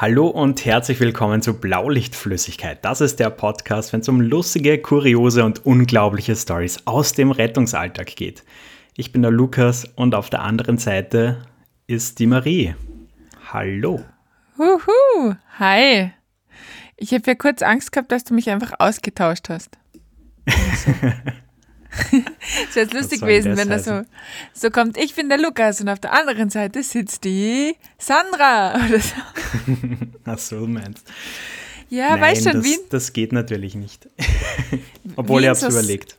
Hallo und herzlich willkommen zu Blaulichtflüssigkeit. Das ist der Podcast, wenn es um lustige, kuriose und unglaubliche Stories aus dem Rettungsalltag geht. Ich bin der Lukas und auf der anderen Seite ist die Marie. Hallo. Huhu, hi. Ich habe ja kurz Angst gehabt, dass du mich einfach ausgetauscht hast. Es wäre lustig gewesen, wenn das so, so kommt. Ich bin der Lukas und auf der anderen Seite sitzt die Sandra. Oder so. Ach so, du meinst. Ja, Nein, weißt schon, das, wie. das geht natürlich nicht. Obwohl wie ich habe es überlegt.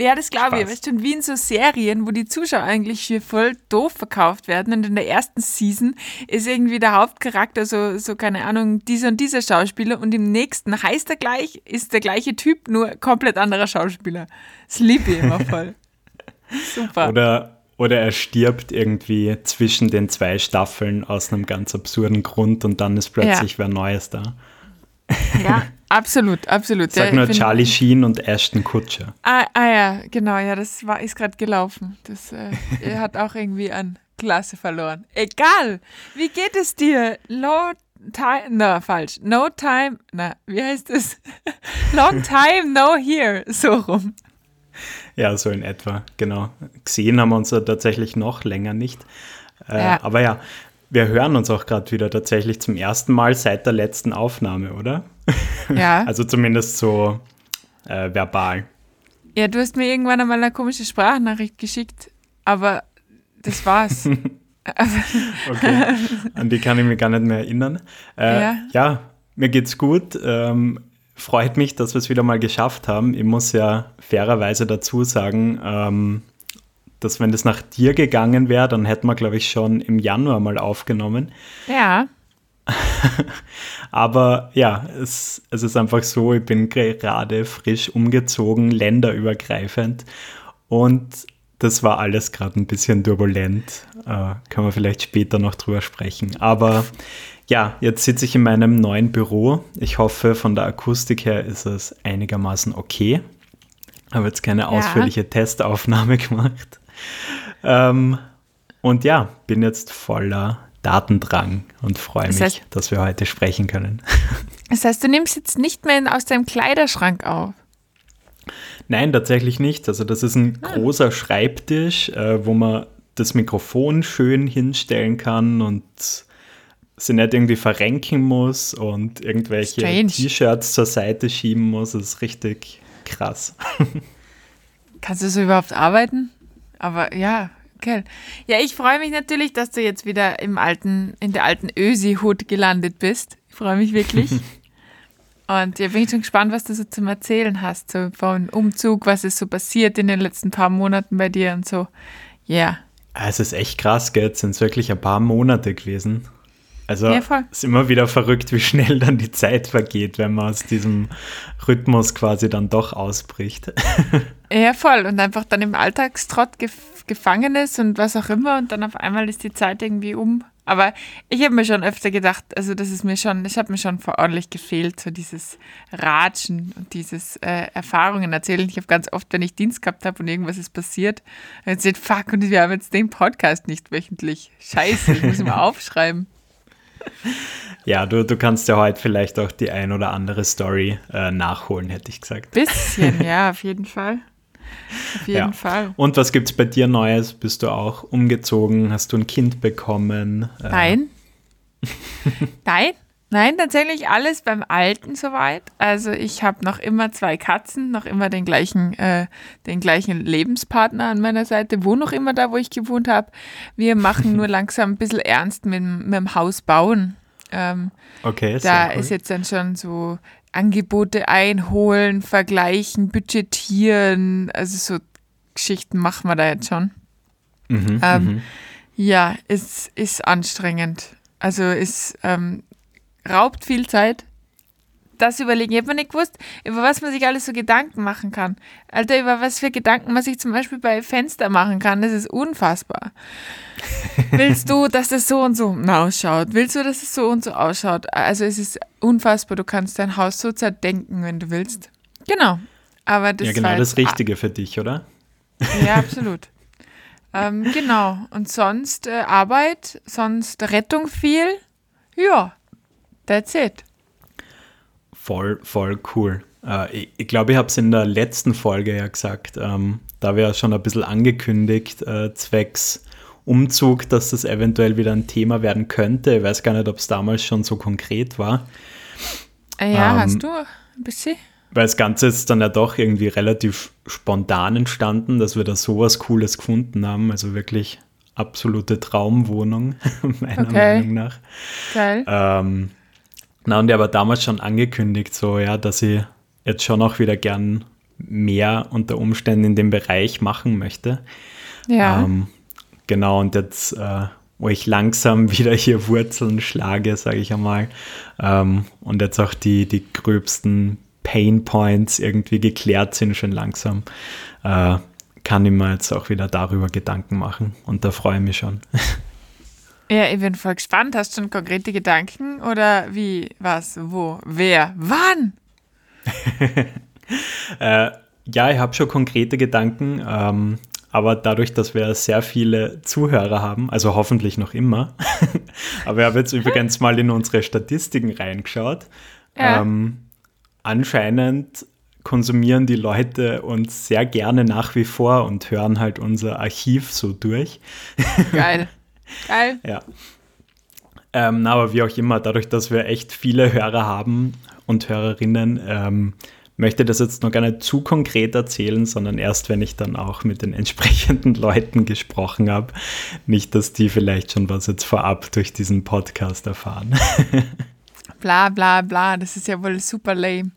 Ja, das glaube ich. Weißt schon, wie in so Serien, wo die Zuschauer eigentlich für voll doof verkauft werden. Und in der ersten Season ist irgendwie der Hauptcharakter so, so keine Ahnung, dieser und dieser Schauspieler. Und im nächsten heißt er gleich, ist der gleiche Typ, nur komplett anderer Schauspieler. Das liebe ich immer voll. Super. Oder, oder er stirbt irgendwie zwischen den zwei Staffeln aus einem ganz absurden Grund und dann ist plötzlich wer Neues da. Ja, absolut, absolut. Sag nur Charlie Sheen und Ashton Kutcher. Ah, ah ja, genau, ja, das war, ist gerade gelaufen. Das äh, er hat auch irgendwie an Klasse verloren. Egal, wie geht es dir? Low time, na, falsch. No time, na, wie heißt es? Long time no here, so rum. Ja, so in etwa, genau. Gesehen haben wir uns ja tatsächlich noch länger nicht. Äh, Ja. Aber ja, wir hören uns auch gerade wieder tatsächlich zum ersten Mal seit der letzten Aufnahme, oder? Ja, Also zumindest so äh, verbal. ja, du hast mir irgendwann einmal eine komische Sprachnachricht geschickt, aber das war's. Okay, an die kann ich mich gar nicht mehr erinnern. Äh, Ja. ja. mir geht's gut. Ähm, freut mich, dass wir es wieder mal geschafft haben. Ich muss ja fairerweise dazu sagen, ähm, dass wenn das nach dir gegangen wäre, dann hätten wir, glaube ich, schon im Januar mal aufgenommen. ja, Aber ja, es, es ist einfach so, ich bin gerade frisch umgezogen, länderübergreifend. Und das war alles gerade ein bisschen turbulent. Äh, können wir vielleicht später noch drüber sprechen. Aber ja, jetzt sitze ich in meinem neuen Büro. Ich hoffe, von der Akustik her ist es einigermaßen okay. Habe jetzt keine ausführliche Testaufnahme gemacht. Ähm, und ja, bin jetzt voller Datendrang und freue Das mich, heißt- dass wir heute sprechen können. das heißt, du nimmst jetzt nicht mehr aus deinem Kleiderschrank auf. Nein, tatsächlich nicht. Also das ist ein großer Schreibtisch, äh, wo man das Mikrofon schön hinstellen kann und sie nicht irgendwie verrenken muss und irgendwelche. T-Shirts zur Seite schieben muss. Das ist richtig krass. Kannst du so überhaupt arbeiten? Aber ja, okay. Ja, ich freue mich natürlich, dass du jetzt wieder im alten, in der alten Ösi-Hut gelandet bist. Ich freue mich wirklich. Und ja, bin ich schon gespannt, was du so zum Erzählen hast, so vom Umzug, was ist so passiert in den letzten paar Monaten bei dir und so. Ja, Ah, Es ist echt krass, gell? Es sind wirklich ein paar Monate gewesen. Also Ja, ist immer wieder verrückt, wie schnell dann die Zeit vergeht, wenn man aus diesem Rhythmus quasi dann doch ausbricht. ja, voll. Und einfach dann im Alltagstrott gef gefangen ist und was auch immer und dann auf einmal ist die Zeit irgendwie um. Aber ich habe mir schon öfter gedacht, also das ist mir schon, ich habe mir schon ordentlich gefehlt, so dieses Ratschen und dieses äh, Erfahrungen erzählen. Ich habe ganz oft, wenn ich Dienst gehabt habe und irgendwas ist passiert, jetzt fuck, und wir haben jetzt den Podcast nicht wöchentlich. Scheiße, ich muss ihn mal aufschreiben. Ja, du, du kannst ja heute vielleicht auch die ein oder andere Story äh, nachholen, hätte ich gesagt. Bisschen, ja, auf jeden Fall. Auf jeden Ja. Fall. Und was gibt's bei dir Neues? Bist du auch umgezogen? Hast du ein Kind bekommen? Äh, Nein. Nein, nein, tatsächlich alles beim Alten soweit. Also ich habe noch immer zwei Katzen, noch immer den gleichen, äh, den gleichen Lebenspartner an meiner Seite, wohne noch immer da, wo ich gewohnt habe. Wir machen nur langsam ein bisschen ernst mit, dem- mit dem Haus bauen. Ähm, Okay, da sehr cool. ist jetzt dann schon so Angebote einholen, vergleichen, budgetieren, also so Geschichten machen wir da jetzt schon. Mhm, Ähm, mhm. Ja, es ist anstrengend. Also es ähm, raubt viel Zeit. Das überlegen. Ich habe mir nicht gewusst, über was man sich alles so Gedanken machen kann. Alter, über was für Gedanken man sich zum Beispiel bei Fenster machen kann, das ist unfassbar. Willst du, dass das so und so ausschaut? Willst du, dass es so und so ausschaut? Also es ist unfassbar. Du kannst dein Haus so zerdenken, wenn du willst. Genau. Aber das ja, genau war das Richtige für dich, oder? ja, absolut. ähm, genau. Und sonst äh, Arbeit, sonst Rettung viel. Ja, That's it. Voll, voll cool. Äh, ich glaube, ich, habe es in der letzten Folge ja gesagt. Ähm, da wäre schon ein bisschen angekündigt, äh, zwecks Umzug, dass das eventuell wieder ein Thema werden könnte. Ich weiß gar nicht, ob es damals schon so konkret war. Äh, ja, ähm, hast du ein bisschen? Weil das Ganze ist dann ja doch irgendwie relativ spontan entstanden, dass wir da sowas Cooles gefunden haben. Also wirklich absolute Traumwohnung, meiner okay. Meinung nach. Geil. Ähm, na, und er war damals schon angekündigt, so, ja, dass ich jetzt schon auch wieder gern mehr unter Umständen in dem Bereich machen möchte. Ja. Ähm, genau, und jetzt, äh, wo ich langsam wieder hier Wurzeln schlage, sage ich einmal, ähm, und jetzt auch die, die gröbsten Pain Points irgendwie geklärt sind, schon langsam, äh, kann ich mir jetzt auch wieder darüber Gedanken machen. Und da freue ich mich schon. Ja, ich bin voll gespannt. Hast du schon konkrete Gedanken oder wie, was, wo, wer, wann? äh, ja, ich habe schon konkrete Gedanken, ähm, aber dadurch, dass wir sehr viele Zuhörer haben, also hoffentlich noch immer, aber ich habe jetzt übrigens mal in unsere Statistiken reingeschaut. Ja. Ähm, anscheinend konsumieren die Leute uns sehr gerne nach wie vor und hören halt unser Archiv so durch. Geil. Geil. ja. Ähm, aber wie auch immer, dadurch, dass wir echt viele Hörer haben und Hörerinnen, ähm, möchte das jetzt noch gar nicht zu konkret erzählen, sondern erst, wenn ich dann auch mit den entsprechenden Leuten gesprochen habe. Nicht, dass die vielleicht schon was jetzt vorab durch diesen Podcast erfahren. bla bla bla, das ist ja wohl super lame.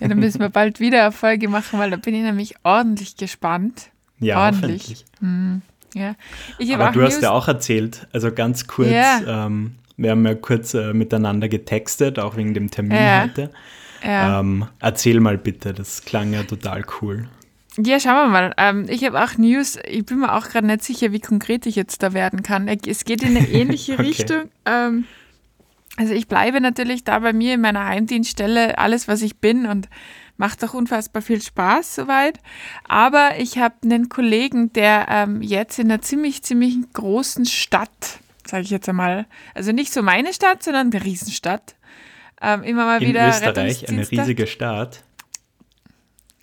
Ja, dann müssen wir bald wieder eine Folge machen, weil da bin ich nämlich ordentlich gespannt. Ja, ordentlich. Mhm. Ja. Aber du hast ja auch erzählt, also ganz kurz, ja. ähm, wir haben ja kurz äh, miteinander getextet, auch wegen dem Termin ja. heute. Ja. Ähm, erzähl mal bitte, das klang ja total cool. Ja, schauen wir mal. Ähm, ich habe auch News, ich bin mir auch gerade nicht sicher, wie konkret ich jetzt da werden kann. Es geht in eine ähnliche okay. Richtung. Ähm, also ich bleibe natürlich da bei mir in meiner Heimdienststelle, alles, was ich bin und macht auch unfassbar viel Spaß soweit. Aber ich habe einen Kollegen, der ähm, jetzt in einer ziemlich, ziemlich großen Stadt, sage ich jetzt einmal, also nicht so meine Stadt, sondern eine Riesenstadt, ähm, immer mal in wieder Österreich, eine riesige Stadt.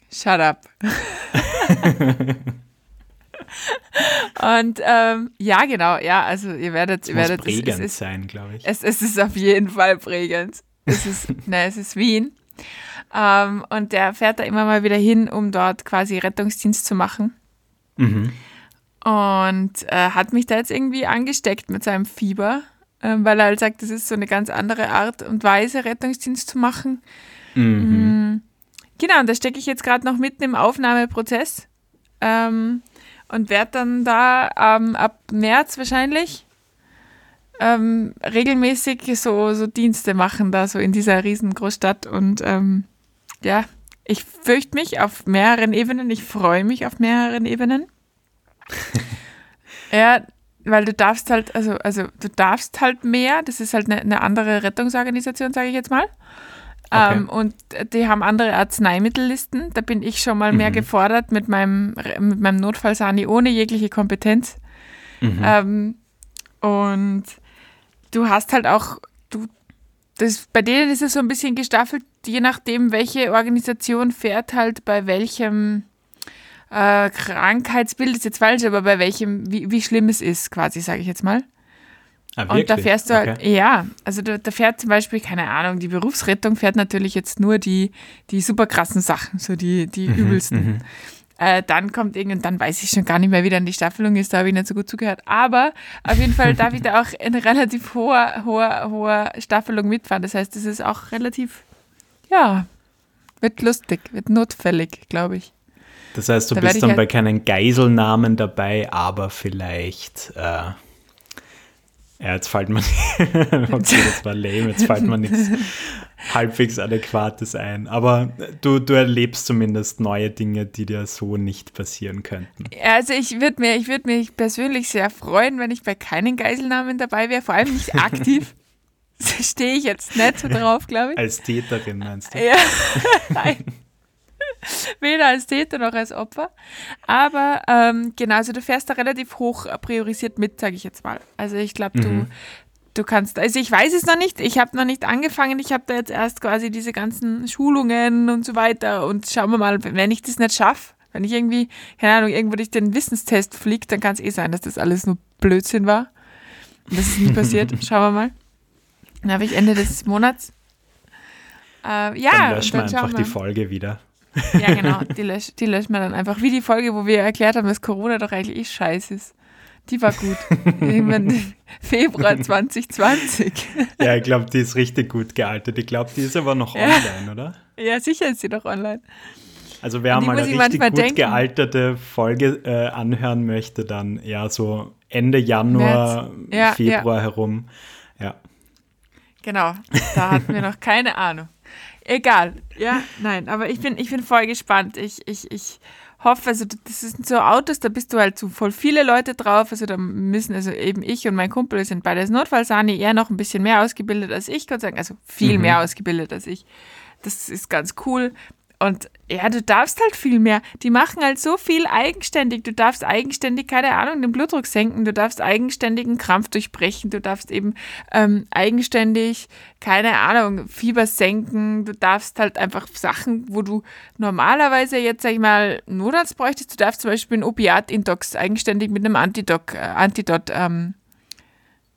Shut up. Und ähm, ja, genau, ja, also ihr werdet, es ihr werdet es, es ist, sein, glaube ich. Es, es, ist auf jeden Fall prägend. Es ist, ne, es ist Wien. Ähm, und der fährt da immer mal wieder hin, um dort quasi Rettungsdienst zu machen. Mhm. Und äh, hat mich da jetzt irgendwie angesteckt mit seinem Fieber, äh, weil er halt sagt, das ist so eine ganz andere Art und Weise, Rettungsdienst zu machen. Mhm. Mhm. Genau, und da stecke ich jetzt gerade noch mitten im Aufnahmeprozess. Ähm, und werde dann da ähm, ab März wahrscheinlich ähm, regelmäßig so, so Dienste machen, da so in dieser riesengroßstadt. Und ähm, ja, ich fürchte mich auf mehreren Ebenen. Ich freue mich auf mehreren Ebenen. ja, weil du darfst halt, also, also du darfst halt mehr. Das ist halt eine, eine andere Rettungsorganisation, sage ich jetzt mal. Okay. Ähm, und die haben andere Arzneimittellisten. Da bin ich schon mal mhm. mehr gefordert mit meinem, mit meinem Notfallsani ohne jegliche Kompetenz. Mhm. Ähm, und du hast halt auch, du, das, bei denen ist es so ein bisschen gestaffelt, je nachdem, welche Organisation fährt halt bei welchem äh, Krankheitsbild, ist jetzt falsch, aber bei welchem, wie, wie schlimm es ist, quasi, sage ich jetzt mal. Ah, und da fährst du halt, okay. ja, also da, da, fährt zum Beispiel, keine Ahnung, die Berufsrettung fährt natürlich jetzt nur die, die super krassen Sachen, so die, die mhm, übelsten. Äh, dann kommt irgendwann, dann weiß ich schon gar nicht mehr, wie dann die Staffelung ist, da habe ich nicht so gut zugehört. Aber auf jeden Fall darf ich da auch in relativ hoher, hoher, hoher Staffelung mitfahren. Das heißt, es ist auch relativ, ja, wird lustig, wird notfällig, glaube ich. Das heißt, du da bist dann halt bei keinen Geiselnamen dabei, aber vielleicht äh, ja, jetzt fällt mir okay, das war lame, jetzt fällt mir nichts halbwegs Adäquates ein. Aber du, du erlebst zumindest neue Dinge, die dir so nicht passieren könnten. Also ich würde mir, würd mich persönlich sehr freuen, wenn ich bei keinen Geiselnahmen dabei wäre, vor allem nicht aktiv. Stehe ich jetzt nicht so drauf, glaube ich. Als Täterin meinst du? Ja, nein. Weder als Täter noch als Opfer. Aber ähm, genau, also du fährst da relativ hoch priorisiert mit, sage ich jetzt mal. Also ich glaube, mhm. Du, kannst, also ich weiß es noch nicht, ich habe noch nicht angefangen, ich habe da jetzt erst quasi diese ganzen Schulungen und so weiter und schauen wir mal, wenn ich das nicht schaffe, wenn ich irgendwie, keine Ahnung, irgendwo durch den Wissenstest fliege, dann kann es eh sein, dass das alles nur Blödsinn war. Und das ist nie passiert. Schauen wir mal. Dann habe ich Ende des Monats. Äh, ja, dann löschen dann wir einfach wir. die Folge wieder. Ja, genau. Die, lösch, die löschen wir dann einfach. Wie die Folge, wo wir erklärt haben, dass Corona doch eigentlich eh scheiße ist. Die war gut. Februar 2020. Ja, ich glaube, die ist richtig gut gealtert. Ich glaube, die ist aber noch Ja. online, oder? Ja, sicher ist sie doch online. Also wer mal eine richtig gut denken. gealterte Folge äh, anhören möchte, dann ja so Ende Januar. Ja, Februar herum. Ja. Genau, da hatten wir noch keine Ahnung. Egal, ja, nein, aber ich bin, ich bin voll gespannt. Ich, ich, ich hoffe, also das sind so Autos, da bist du halt so voll viele Leute drauf. Also da müssen, also eben ich und mein Kumpel sind beide als Notfallsani, er noch ein bisschen mehr ausgebildet als ich, Gott sei Dank, also viel Mhm. mehr ausgebildet als ich. Das ist ganz cool. Und ja, du darfst halt viel mehr. Die machen halt so viel eigenständig. Du darfst eigenständig, keine Ahnung, den Blutdruck senken. Du darfst eigenständig einen Krampf durchbrechen. Du darfst eben ähm, eigenständig, keine Ahnung, Fieber senken. Du darfst halt einfach Sachen, wo du normalerweise jetzt, sag ich mal, Notarzt bräuchtest. Du darfst zum Beispiel einen Opiat-Intox eigenständig mit einem Antidoc, äh, Antidot ähm,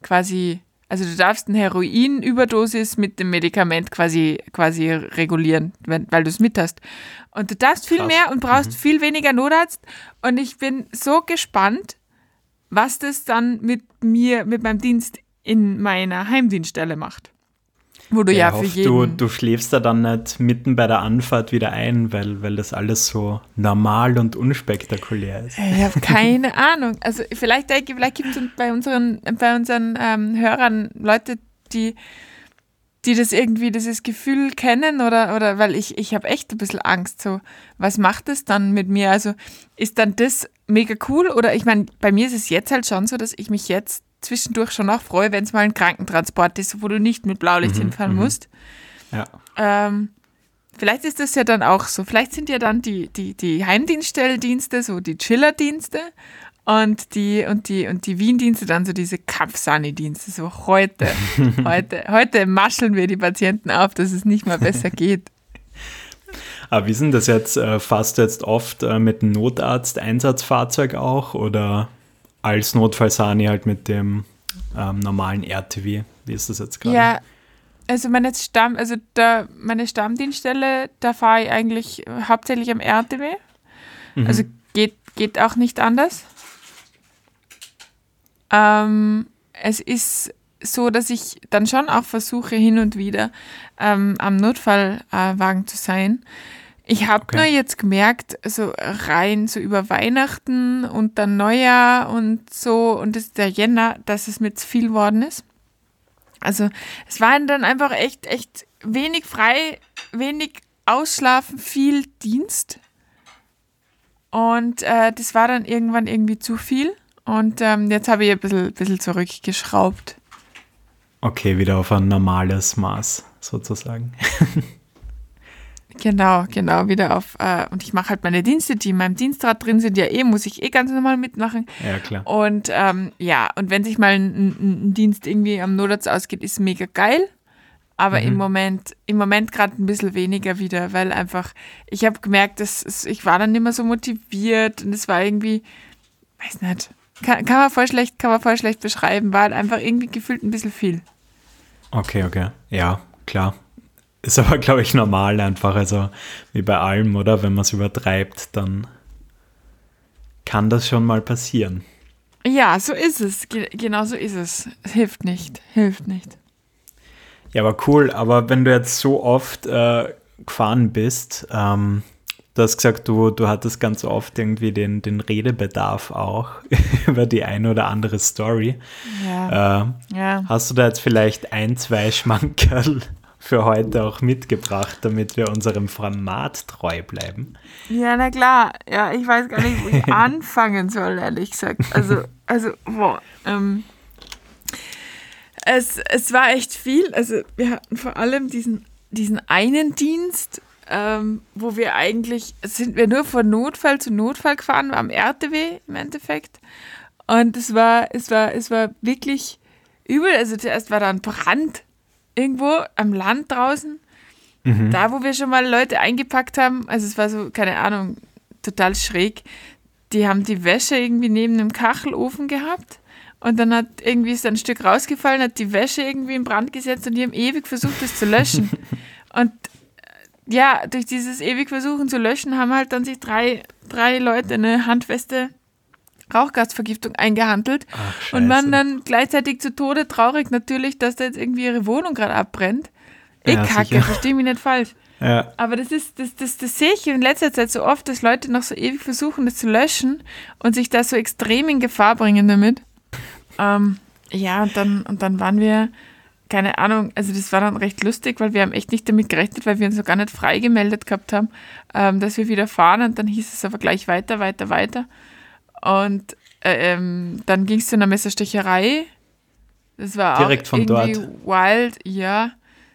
quasi, also du darfst eine Heroinüberdosis mit dem Medikament quasi, quasi regulieren, wenn, weil du es mit hast. Und du darfst viel Krass. mehr und brauchst viel weniger Notarzt. Und ich bin so gespannt, was das dann mit mir, mit meinem Dienst in meiner Heimdienststelle macht. Wo du ja, ich für hoffe, jeden... du, du schläfst da dann nicht mitten bei der Anfahrt wieder ein, weil, weil das alles so normal und unspektakulär ist. Ich habe keine Ahnung. Also vielleicht, ich, vielleicht gibt es bei unseren, bei unseren ähm, Hörern Leute, die, die das irgendwie, dieses Gefühl kennen oder, oder weil ich, ich habe echt ein bisschen Angst. So, was macht es dann mit mir? Also ist dann das mega cool? Oder ich meine, bei mir ist es jetzt halt schon so, dass ich mich jetzt zwischendurch schon auch freue, wenn es mal ein Krankentransport ist, wo du nicht mit Blaulicht hinfahren musst. Ja. Ähm, vielleicht ist das ja dann auch so. Vielleicht sind ja dann die, die, die Heimdienststelldienste so die Chillerdienste und die, und die, und die Wien-Dienste dann so diese Kampfsani-Dienste. So heute, heute, heute mascheln wir die Patienten auf, dass es nicht mal besser geht. Aber wie ist denn das jetzt? Äh, fast jetzt oft äh, mit einem Notarzt-Einsatzfahrzeug auch oder als Notfallsani halt mit dem ähm, normalen RTW? Wie ist das jetzt gerade? Ja, also meine Stamm, also da, meine Stammdienststelle, da fahre ich eigentlich hauptsächlich am RTW. Also geht, geht auch nicht anders. Ähm, es ist so, dass ich dann schon auch versuche, hin und wieder ähm, am Notfallwagen zu sein. Ich habe Okay. nur jetzt gemerkt, so rein so über Weihnachten und dann Neujahr und so und das ist der Jänner, dass es mir zu viel geworden ist. Also es waren dann einfach echt, echt wenig frei, wenig Ausschlafen, viel Dienst. Und äh, das war dann irgendwann irgendwie zu viel. Und ähm, jetzt habe ich ein bisschen, bisschen zurückgeschraubt. Okay, wieder auf ein normales Maß sozusagen. Genau, genau, wieder auf. Äh, und ich mache halt meine Dienste, die in meinem Dienstrad drin sind, ja eh, muss ich eh ganz normal mitmachen. Ja, klar. Und ähm, ja, und wenn sich mal ein, ein, Dienst irgendwie am Notarzt ausgeht, ist mega geil. Aber im Moment, im Moment gerade ein bisschen weniger wieder, weil einfach, ich habe gemerkt, dass es, ich war dann nicht mehr so motiviert und es war irgendwie, weiß nicht, kann, kann man voll schlecht, kann man voll schlecht beschreiben, war halt einfach irgendwie gefühlt ein bisschen viel. Okay, okay. Ja, klar. Ist aber, glaube ich, normal einfach. Also wie bei allem, oder? Wenn man es übertreibt, dann kann das schon mal passieren. Ja, so ist es. Ge genau so ist es. Hilft nicht, hilft nicht. Ja, aber cool. Aber wenn du jetzt so oft äh, gefahren bist, ähm, du hast gesagt, du, du hattest ganz oft irgendwie den, den Redebedarf auch über die eine oder andere Story. Ja, Äh, ja. hast du da jetzt vielleicht ein, zwei Schmankerl für heute auch mitgebracht, damit wir unserem Format treu bleiben? Ja, na klar. Ja, ich weiß gar nicht, wo ich anfangen soll, ehrlich gesagt. Also, also, boah, ähm, es, es war echt viel. Also, wir hatten vor allem diesen, diesen einen Dienst, ähm, wo wir eigentlich, sind wir nur von Notfall zu Notfall gefahren, am RTW im Endeffekt. Und es war, es war, es war wirklich übel. Also zuerst war da ein Brand irgendwo am Land draußen. Da, wo wir schon mal Leute eingepackt haben, also es war so, keine Ahnung, total schräg. Die haben die Wäsche irgendwie neben dem Kachelofen gehabt und dann hat irgendwie ist ein Stück rausgefallen, hat die Wäsche irgendwie in Brand gesetzt und die haben ewig versucht, das zu löschen. und ja, durch dieses ewig Versuchen zu löschen, haben halt dann sich drei, drei Leute eine handfeste Rauchgasvergiftung eingehandelt Ach, und waren dann gleichzeitig zu Tode traurig natürlich, dass da jetzt irgendwie ihre Wohnung gerade abbrennt. Eh Ja, kacke, sicher. versteh mich nicht falsch. Ja, Aber das ist, das, das, das sehe ich in letzter Zeit so oft, dass Leute noch so ewig versuchen, das zu löschen und sich da so extrem in Gefahr bringen damit. Ähm, ja, und dann, und dann waren wir, keine Ahnung, also das war dann recht lustig, weil wir haben echt nicht damit gerechnet, weil wir uns so gar nicht frei gemeldet gehabt haben, ähm, dass wir wieder fahren und dann hieß es aber gleich weiter, weiter, weiter. Und äh, ähm, dann ging es zu einer Messerstecherei. Das war Direkt auch von irgendwie dort? wild, ja.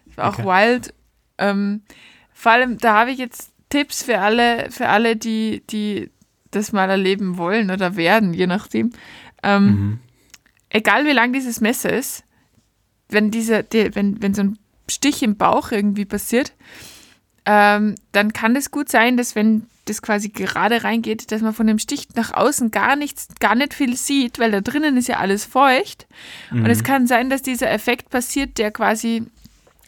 Das war auch Okay. wild. Ähm, vor allem, da habe ich jetzt Tipps für alle, für alle, die, die das mal erleben wollen oder werden, je nachdem. Ähm, mhm. Egal wie lang dieses Messer ist, wenn, diese, die, wenn, wenn so ein Stich im Bauch irgendwie passiert, ähm, dann kann es gut sein, dass wenn das quasi gerade reingeht, dass man von dem Stich nach außen gar nichts, gar nicht viel sieht, weil da drinnen ist ja alles feucht. Und es kann sein, dass dieser Effekt passiert, der quasi,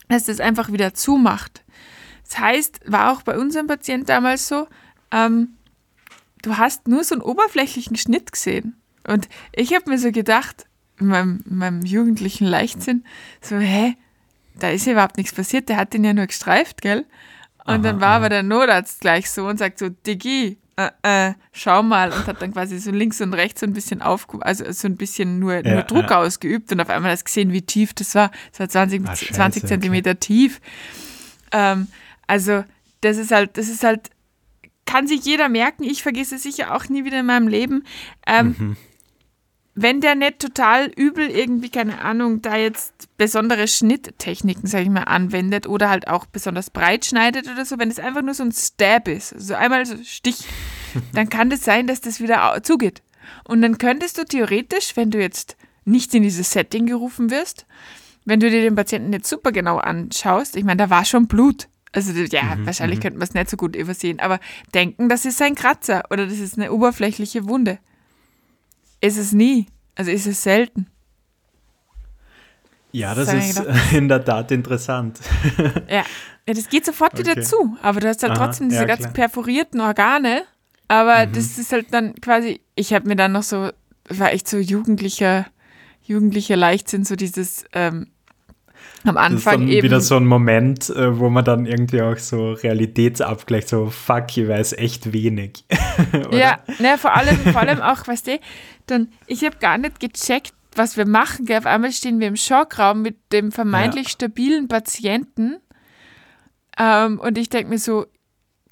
dass das einfach wieder zumacht. Das heißt, war auch bei unserem Patient damals so, ähm, du hast nur so einen oberflächlichen Schnitt gesehen. Und ich habe mir so gedacht, in meinem, in meinem jugendlichen Leichtsinn, so, hä, da ist ja überhaupt nichts passiert, der hat den ja nur gestreift, gell? Und dann war aber der Notarzt gleich so und sagt so, Diggi, äh, äh, schau mal und hat dann quasi so links und rechts so ein bisschen auf, also so ein bisschen nur, nur Ja, Druck ja. ausgeübt und auf einmal hast du gesehen, wie tief das war. Das war 20, Ah, scheiße, 20 okay. Zentimeter tief. Ähm, also das ist halt, das ist halt, kann sich jeder merken, ich vergesse es sicher auch nie wieder in meinem Leben. Ähm, Mhm. Wenn der nicht total übel irgendwie, keine Ahnung, da jetzt besondere Schnitttechniken, sag ich mal, anwendet oder halt auch besonders breit schneidet oder so, wenn es einfach nur so ein Stab ist, so einmal so Stich, dann kann das sein, dass das wieder zugeht. Und dann könntest du theoretisch, wenn du jetzt nicht in dieses Setting gerufen wirst, wenn du dir den Patienten jetzt super genau anschaust, ich meine, da war schon Blut. Also ja, wahrscheinlich könnte man es nicht so gut übersehen, aber denken, das ist ein Kratzer oder das ist eine oberflächliche Wunde. Ist es nie. Also ist es selten. ja, das ich ist in der Tat interessant. Ja. ja das geht sofort wieder Okay. zu. Aber du hast halt Aha, trotzdem diese ja, ganzen klar. perforierten Organe. Aber das ist halt dann quasi, ich habe mir dann noch so, war echt so jugendlicher, jugendlicher Leichtsinn, so dieses ähm, am Anfang dann eben. wieder so ein Moment, äh, wo man dann irgendwie auch so Realitätsabgleich, so fuck, ich weiß echt wenig. Ja, ne, vor allem, vor allem auch, weißt du, dann, ich habe gar nicht gecheckt, was wir machen. Gell? Auf einmal stehen wir im Schockraum mit dem vermeintlich stabilen Patienten. Ähm, und ich denke mir so,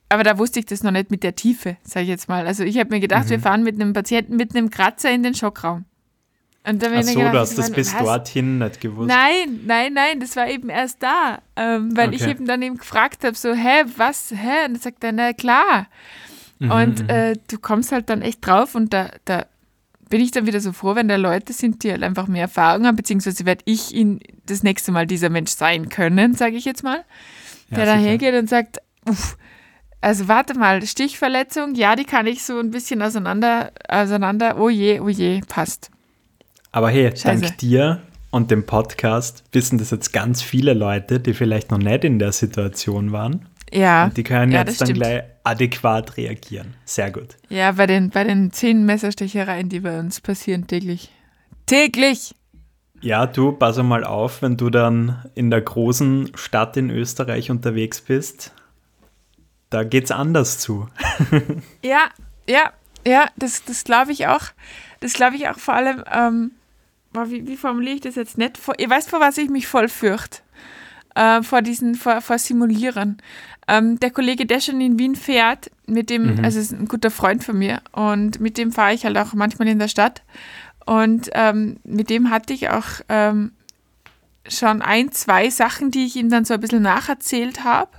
aber da wusste ich das noch nicht mit der Tiefe, sage ich jetzt mal. Also ich habe mir gedacht, Mhm. wir fahren mit einem Patienten mit einem Kratzer in den Schockraum. Und dann Ach ich so, gedacht, du hast ich das bis dorthin nicht gewusst. Nein, nein, nein, das war eben erst da. Ähm, weil ich Okay. eben dann eben gefragt habe, so, hä, was, hä? Und dann sagt er, na klar. Mhm, und äh, du kommst halt dann echt drauf und da, da bin ich dann wieder so froh, wenn da Leute sind, die halt einfach mehr Erfahrung haben, beziehungsweise werde ich ihn das nächste Mal dieser Mensch sein können, sage ich jetzt mal, Ja, der da sicher. hergeht und sagt, uff, also warte mal, Stichverletzung, ja, die kann ich so ein bisschen auseinander, auseinander, oh je, oh je, passt. Aber hey, Scheiße. dank dir und dem Podcast wissen das jetzt ganz viele Leute, die vielleicht noch nicht in der Situation waren. Ja, Und die können ja, jetzt dann stimmt. gleich adäquat reagieren. Sehr gut. Ja, bei den, bei den zehn Messerstechereien, die bei uns passieren täglich. Täglich! Ja, du, pass mal auf, wenn du dann in der großen Stadt in Österreich unterwegs bist. Da geht's anders zu. Ja, ja, ja, das, das glaube ich auch. Das glaube ich auch vor allem, ähm, wie, wie formuliere ich das jetzt nicht? Vor, ihr weißt, vor was ich mich voll fürchte. Äh, vor diesen, vor, vor Simulierern. Ähm, der Kollege, der schon in Wien fährt, mit dem, also ist ein guter Freund von mir und mit dem fahre ich halt auch manchmal in der Stadt. Und ähm, mit dem hatte ich auch ähm, schon ein, zwei Sachen, die ich ihm dann so ein bisschen nacherzählt habe.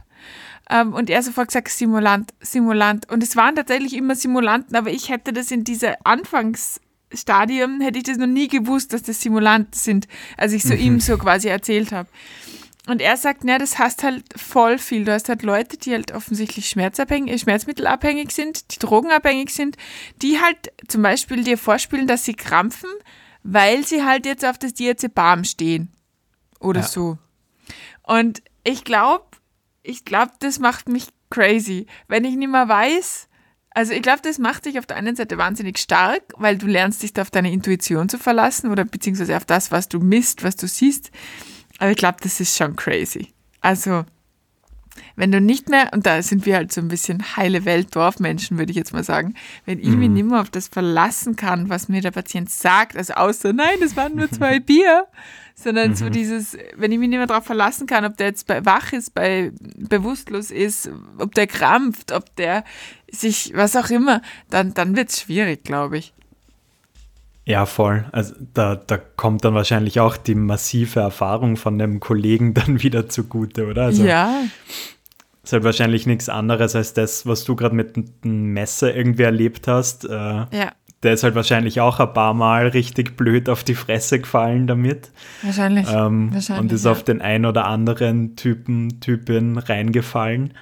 Ähm, und er sofort gesagt, Simulant, Simulant. Und es waren tatsächlich immer Simulanten, aber ich hätte das in dieser Anfangs, Stadium hätte ich das noch nie gewusst, dass das Simulanten sind, als ich so ihm so quasi erzählt habe. Und er sagt, na, das hast halt voll viel. Du hast halt Leute, die halt offensichtlich schmerzabhängig, schmerzmittelabhängig sind, die drogenabhängig sind, die halt zum Beispiel dir vorspielen, dass sie krampfen, weil sie halt jetzt auf das Diazepam stehen. Oder ja. so. Und ich glaube, ich glaube, das macht mich crazy. Wenn ich nicht mehr weiß, also ich glaube, das macht dich auf der einen Seite wahnsinnig stark, weil du lernst dich da auf deine Intuition zu verlassen oder beziehungsweise auf das, was du misst, was du siehst. Aber ich glaube, das ist schon crazy. Also, wenn du nicht mehr, und da sind wir halt so ein bisschen heile Welt-Dorfmenschen, würde ich jetzt mal sagen, wenn ich mhm. mich nicht mehr auf das verlassen kann, was mir der Patient sagt, also außer, nein, das waren nur zwei Bier, sondern mhm. so dieses, wenn ich mich nicht mehr darauf verlassen kann, ob der jetzt bei wach ist, bei bewusstlos ist, ob der krampft, ob der sich, was auch immer, dann, dann wird es schwierig, glaube ich. Ja, voll. Also da, da kommt dann wahrscheinlich auch die massive Erfahrung von dem Kollegen dann wieder zugute, oder? Also, ja. Ist halt wahrscheinlich nichts anderes als das, was du gerade mit dem Messer irgendwie erlebt hast. Äh, ja. Der ist halt wahrscheinlich auch ein paar Mal richtig blöd auf die Fresse gefallen damit. Wahrscheinlich. Ähm, wahrscheinlich und ist ja. auf den ein oder anderen Typen, Typin reingefallen.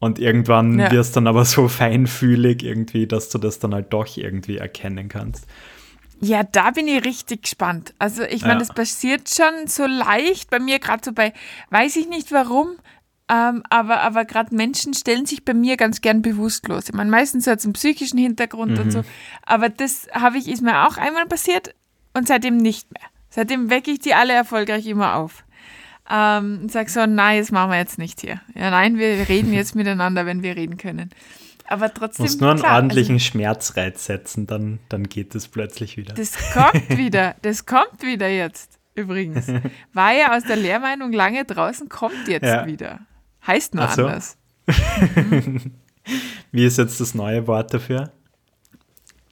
Und irgendwann ja. wirst dann aber so feinfühlig irgendwie, dass du das dann halt doch irgendwie erkennen kannst. Ja, da bin ich richtig gespannt. Also ich meine, ja. das passiert schon so leicht bei mir, gerade so bei, weiß ich nicht warum, ähm, aber aber gerade Menschen stellen sich bei mir ganz gern bewusstlos. Ich meine, meistens hat es einen psychischen Hintergrund mhm. und so, aber das habe ich, ist mir auch einmal passiert und seitdem nicht mehr. Seitdem wecke ich die alle erfolgreich immer auf. Ähm, und sage so, nein, das machen wir jetzt nicht hier. Ja, nein, wir reden jetzt miteinander, wenn wir reden können. Aber trotzdem. Du musst nur einen klar, ordentlichen also, Schmerzreiz setzen, dann, dann geht es plötzlich wieder. Das kommt wieder. Das kommt wieder jetzt, übrigens. War ja aus der Lehrmeinung lange draußen, kommt jetzt ja. wieder. Heißt nur so. anders. Mhm. Wie ist jetzt das neue Wort dafür?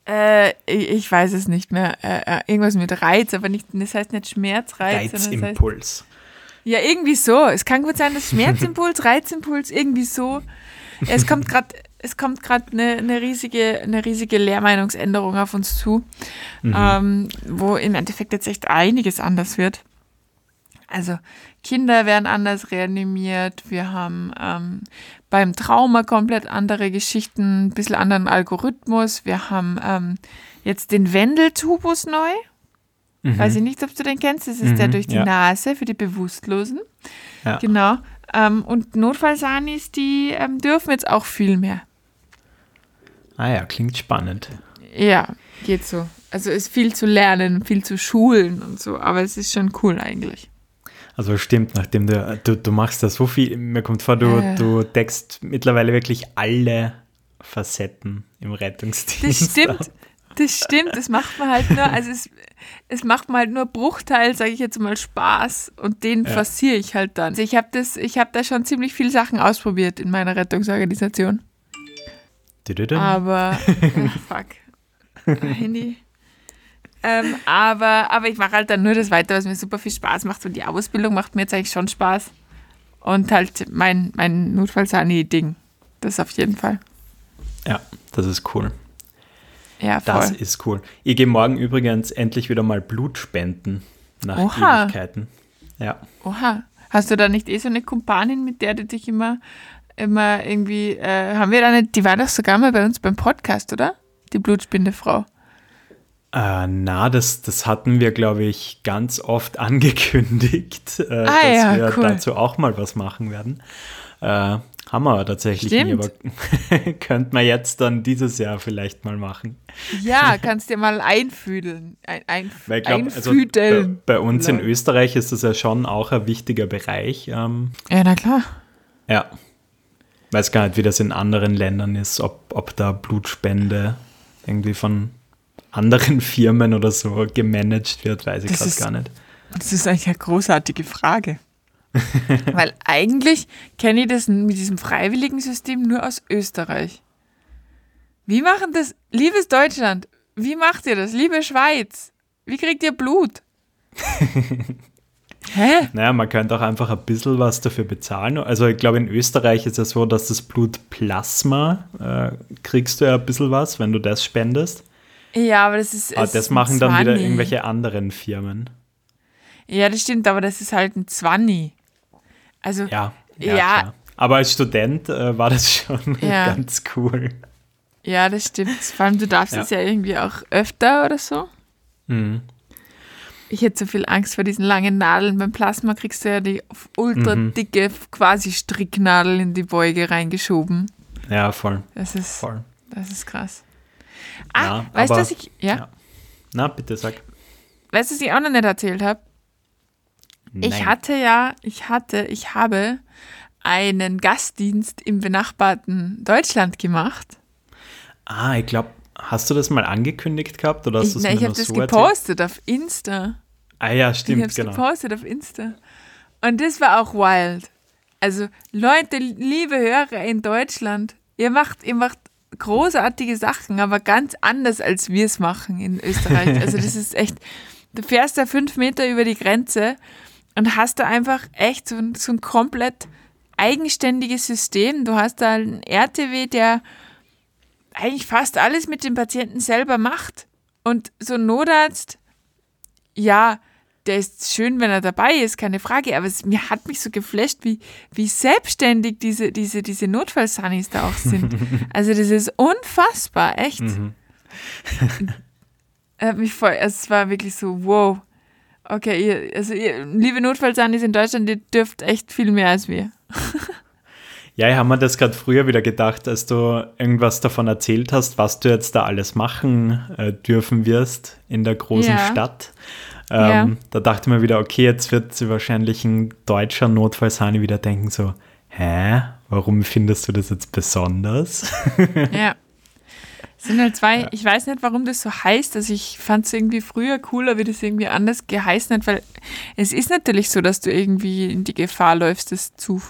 Äh, ich, weiß es nicht mehr. Äh, äh, irgendwas mit Reiz, aber nicht, das heißt nicht Schmerzreiz. Reizimpuls. Das heißt, ja, irgendwie so. Es kann gut sein, dass Schmerzimpuls, Reizimpuls, irgendwie so. Es kommt gerade es kommt gerade eine, eine, riesige, eine riesige Lehrmeinungsänderung auf uns zu, mhm. ähm, wo im Endeffekt jetzt echt einiges anders wird. Also Kinder werden anders reanimiert, wir haben ähm, beim Trauma komplett andere Geschichten, ein bisschen anderen Algorithmus, wir haben ähm, jetzt den Wendeltubus neu. Mhm. Weiß ich nicht, ob du den kennst, das ist mhm, der durch die ja. Nase für die Bewusstlosen. Ja. Genau. Ähm, und Notfallsanis, die ähm, dürfen jetzt auch viel mehr. Ah ja, klingt spannend. Ja, geht so. Also ist viel zu lernen, viel zu schulen und so, aber es ist schon cool eigentlich. Also stimmt, nachdem du, du, du machst da so viel, mir kommt vor, du, äh. du deckst mittlerweile wirklich alle Facetten im Rettungsdienst. Das stimmt, das stimmt, das macht man halt nur, also es, es macht mir halt nur Bruchteil, sage ich jetzt mal, Spaß und den ja. forciere ich halt dann. Also ich habe hab da schon ziemlich viele Sachen ausprobiert in meiner Rettungsorganisation. Aber, fuck. Handy. Ähm, aber, aber ich mache halt dann nur das weiter, was mir super viel Spaß macht. Und die Ausbildung macht mir jetzt eigentlich schon Spaß. Und halt mein, mein Notfallsani-Ding. Das auf jeden Fall. Ja, das ist cool. Ja, voll. Das ist cool. Ich gehe morgen übrigens endlich wieder mal Blut spenden. Nach Oha. Ewigkeiten. Ja. Oha. Hast du da nicht eh so eine Kumpanin, mit der du dich immer immer irgendwie, äh, haben wir da nicht, die war doch sogar mal bei uns beim Podcast, oder? Die Blutspendefrau. Äh, na, das, das hatten wir, glaube ich, ganz oft angekündigt, äh, ah, dass ja, wir cool. dazu auch mal was machen werden. Äh, haben wir tatsächlich Stimmt. nie, aber könnte man jetzt dann dieses Jahr vielleicht mal machen. Ja, kannst dir mal einfühlen. Ein, ein, Weil glaub, also bei, bei, uns in Österreich ist das ja schon auch ein wichtiger Bereich. Ähm, ja, na klar. Ja, weiß gar nicht, wie das in anderen Ländern ist, ob, ob da Blutspende irgendwie von anderen Firmen oder so gemanagt wird, weiß ich gerade gar nicht. Das ist eigentlich eine großartige Frage. Weil eigentlich kenne ich das mit diesem freiwilligen System nur aus Österreich. Wie machen das, liebes Deutschland, wie macht ihr das, liebe Schweiz? Wie kriegt ihr Blut? Hä? Naja, man könnte auch einfach ein bisschen was dafür bezahlen. Also ich glaube, in Österreich ist es so, dass das Blutplasma, äh, kriegst du ja ein bisschen was, wenn du das spendest. Ja, aber das ist. Aber es das machen dann wieder 20. irgendwelche anderen Firmen. Ja, das stimmt, aber das ist halt ein 20. Also, Ja. Ja. klar. Aber als Student äh, war das schon Ja. ganz cool. ja, das stimmt. Vor allem, du darfst Ja. es ja irgendwie auch öfter oder so. Mhm. Ich hätte so viel Angst vor diesen langen Nadeln. Beim Plasma kriegst du ja die ultra Mhm. dicke, quasi Stricknadel in die Beuge reingeschoben. Ja, voll. Das ist, voll. das ist krass. Ah, Ja, weißt du, was ich, ja? ja. Na, bitte sag. Weißt du, was ich auch noch nicht erzählt habe? Ich hatte ja, ich hatte, ich habe einen Gastdienst im benachbarten Deutschland gemacht. Ah, ich glaube, hast du das mal angekündigt gehabt oder hast Ich, du es ich nur habe das so erzählt? gepostet auf Insta. Ah ja, ich stimmt, habe es genau. gepostet auf Insta. Und das war auch wild. Also, Leute, liebe Hörer in Deutschland, ihr macht, ihr macht großartige Sachen, aber ganz anders, als wir es machen in Österreich. Also, das ist echt, du fährst da fünf Meter über die Grenze und hast da einfach echt so ein, so ein komplett eigenständiges System. Du hast da einen RTW, der eigentlich fast alles mit dem Patienten selber macht. Und so ein Notarzt, ja, der ist schön, wenn er dabei ist, keine Frage, aber es, mir hat mich so geflasht, wie, wie selbstständig diese, diese, diese Notfallsanis da auch sind. also das ist unfassbar, echt. Mhm. Hat mich voll, es war wirklich so, wow. Okay, ihr, also ihr, liebe Notfallsanis in Deutschland, ihr dürft echt viel mehr als wir. Ja, ich habe mir das gerade früher wieder gedacht, als du irgendwas davon erzählt hast, was du jetzt da alles machen äh, dürfen wirst in der großen Ja. Stadt. Ja. Ähm, Da dachte ich mir wieder, okay, jetzt wird sie wahrscheinlich ein deutscher Notfallsani wieder denken so, hä, warum findest du das jetzt besonders? Ja. Es sind halt zwei, ich weiß nicht, warum das so heißt. Also ich fand es irgendwie früher cooler, wie das irgendwie anders geheißen hat, weil es ist natürlich so, dass du irgendwie in die Gefahr läufst, das zu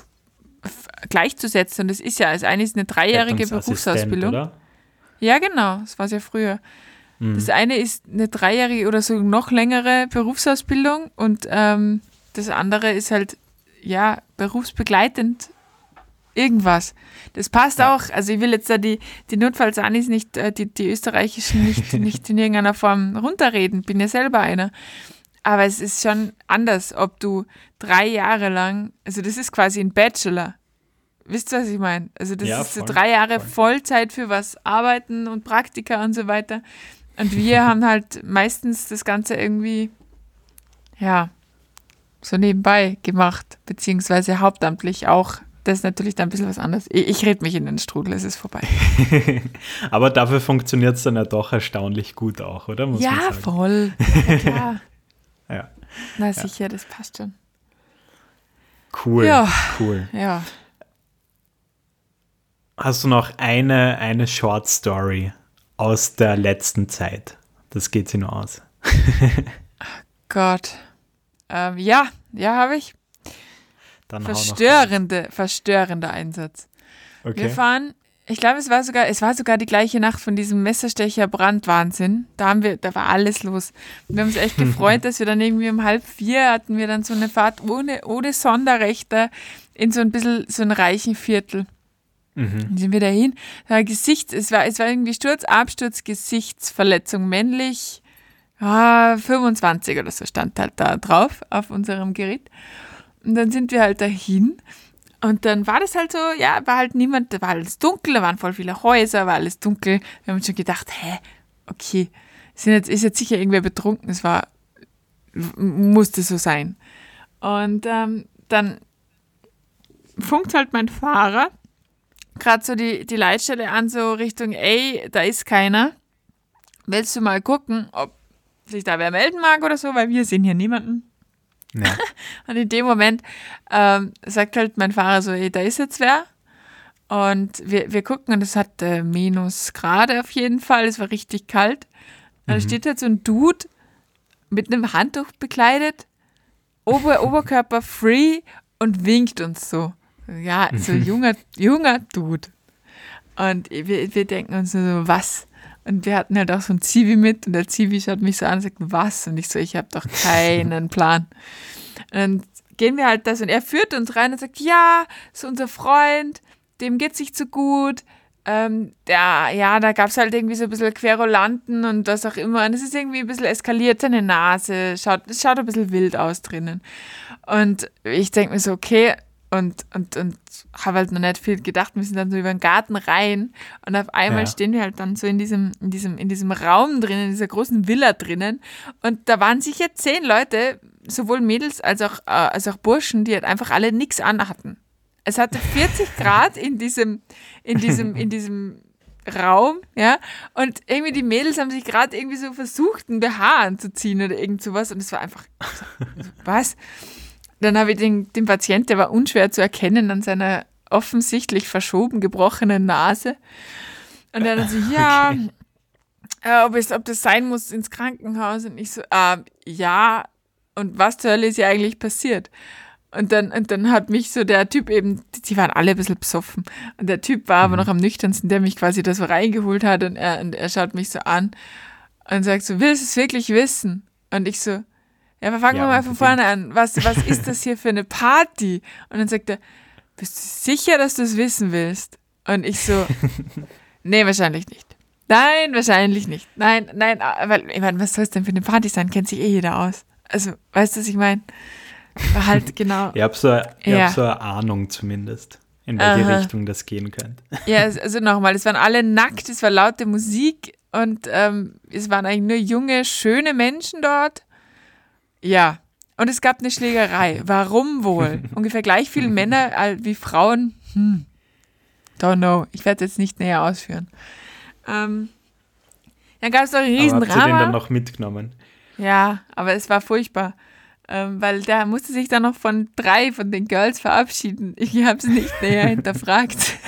gleichzusetzen. Und das ist ja, als eine ist eine dreijährige Berufsausbildung. Oder? Ja, genau, das war es ja früher. Das eine ist eine dreijährige oder so noch längere Berufsausbildung und ähm, das andere ist halt, ja, berufsbegleitend irgendwas. Das passt Ja. auch. Also ich will jetzt da die, die Notfallsanis nicht, äh, die, die österreichischen nicht, nicht in irgendeiner Form runterreden. Bin ja selber einer. Aber es ist schon anders, ob du drei Jahre lang, also das ist quasi ein Bachelor. Wisst ihr, was ich meine? Also das Ja, ist so voll, drei Jahre voll. Vollzeit für was arbeiten und Praktika und so weiter. Und wir haben halt meistens das Ganze irgendwie, ja, so nebenbei gemacht, beziehungsweise hauptamtlich auch. Das ist natürlich dann ein bisschen was anderes. Ich, ich rede mich in den Strudel, es ist vorbei. Aber dafür funktioniert es dann ja doch erstaunlich gut auch, oder? Muss ja, voll. Ja, klar. Ja. Na sicher, das passt schon. Cool, Ja. cool. Ja. Hast du noch eine, eine Short Story aus der letzten Zeit? Das geht sie nur aus. Gott. Ähm, ja, ja, habe ich. Dann Verstörende, verstörender Einsatz. rein. Wir Okay. fahren, ich glaube, es war sogar, es war sogar die gleiche Nacht von diesem Messerstecher Brandwahnsinn. Da haben wir, da war alles los. Wir haben uns echt gefreut, dass wir dann irgendwie um halb vier hatten wir dann so eine Fahrt ohne, ohne Sonderrechte in so ein bisschen so ein reichen Viertel. Mhm. Dann sind wir dahin. Da war Gesicht, es war, es war irgendwie Sturz, Absturz, Gesichtsverletzung männlich. Ah, 25 oder so stand halt da drauf auf unserem Gerät. Und dann sind wir halt dahin. Und dann war das halt so, ja, war halt niemand, da war alles dunkel, da waren voll viele Häuser, war alles dunkel. Wir haben uns schon gedacht, hä, okay, sind jetzt, ist jetzt sicher irgendwer betrunken, es war, musste so sein. Und ähm, dann funkt halt mein Fahrer gerade so die, die Leitstelle an, so Richtung, ey, da ist keiner. Willst du mal gucken, ob sich da wer melden mag oder so, weil wir sehen hier niemanden. Ja. Und in dem Moment ähm, sagt halt mein Fahrer so, ey, da ist jetzt wer. Und wir, wir gucken und es hat äh, Minusgrade auf jeden Fall, es war richtig kalt. Und da steht halt so ein Dude mit einem Handtuch bekleidet, Ober Oberkörper free und winkt uns so. Ja, so ein junger, junger Dude. Und wir, wir denken uns so, was? Und wir hatten halt auch so ein Zivi mit und der Zivi schaut mich so an und sagt, was? Und ich so, ich habe doch keinen Plan. Und dann gehen wir halt das und er führt uns rein und sagt, ja, ist unser Freund, dem geht's nicht so gut. ähm, ja, ja, da gab es halt irgendwie so ein bisschen Querulanten und was auch immer. Und es ist irgendwie ein bisschen eskaliert, seine Nase. Schaut, es schaut ein bisschen wild aus drinnen. Und ich denke mir so, okay, und, und, und habe halt noch nicht viel gedacht. Wir sind dann so über den Garten rein und auf einmal ja. stehen wir halt dann so in diesem, in, diesem, in diesem Raum drinnen, in dieser großen Villa drinnen. Und da waren sicher zehn Leute, sowohl Mädels als auch, äh, als auch Burschen, die halt einfach alle nichts anhatten. Es hatte 40 Grad in diesem, in diesem, in diesem Raum, ja, und irgendwie die Mädels haben sich gerade irgendwie so versucht, ein BH anzuziehen oder irgend sowas und es war einfach, was? Dann habe ich den, den Patient, der war unschwer zu erkennen an seiner offensichtlich verschoben gebrochenen Nase. Und dann so, ja, okay. äh, ob, es, ob das sein muss ins Krankenhaus. Und ich so, äh, ja, und was zur Hölle ist ja eigentlich passiert? Und dann, und dann hat mich so der Typ eben, die waren alle ein bisschen besoffen. Und der Typ war mhm. aber noch am nüchternsten, der mich quasi da so reingeholt hat. Und er, und er schaut mich so an und sagt so, willst du es wirklich wissen? Und ich so, ja, aber fangen ja, wir mal von vorne an. Was, was ist das hier für eine Party? Und dann sagt er, bist du sicher, dass du es wissen willst? Und ich so, nee, wahrscheinlich nicht. Nein, wahrscheinlich nicht. Nein, nein, ah, weil, ich meine, was soll es denn für eine Party sein? Kennt sich eh jeder aus. Also, weißt du, was ich meine? Halt, genau. ihr habt so, ihr ja. habt so eine Ahnung zumindest, in welche Aha. Richtung das gehen könnte. Ja, also nochmal, es waren alle nackt, es war laute Musik und ähm, es waren eigentlich nur junge, schöne Menschen dort. Ja. Und es gab eine Schlägerei. Warum wohl? Ungefähr gleich viele Männer wie Frauen. Hm. Don't know. Ich werde es jetzt nicht näher ausführen. Ähm, dann gab es noch einen riesen aber habt Drama. den dann noch mitgenommen? Ja, aber es war furchtbar. Ähm, weil der musste sich dann noch von drei von den Girls verabschieden. Ich habe es nicht näher hinterfragt.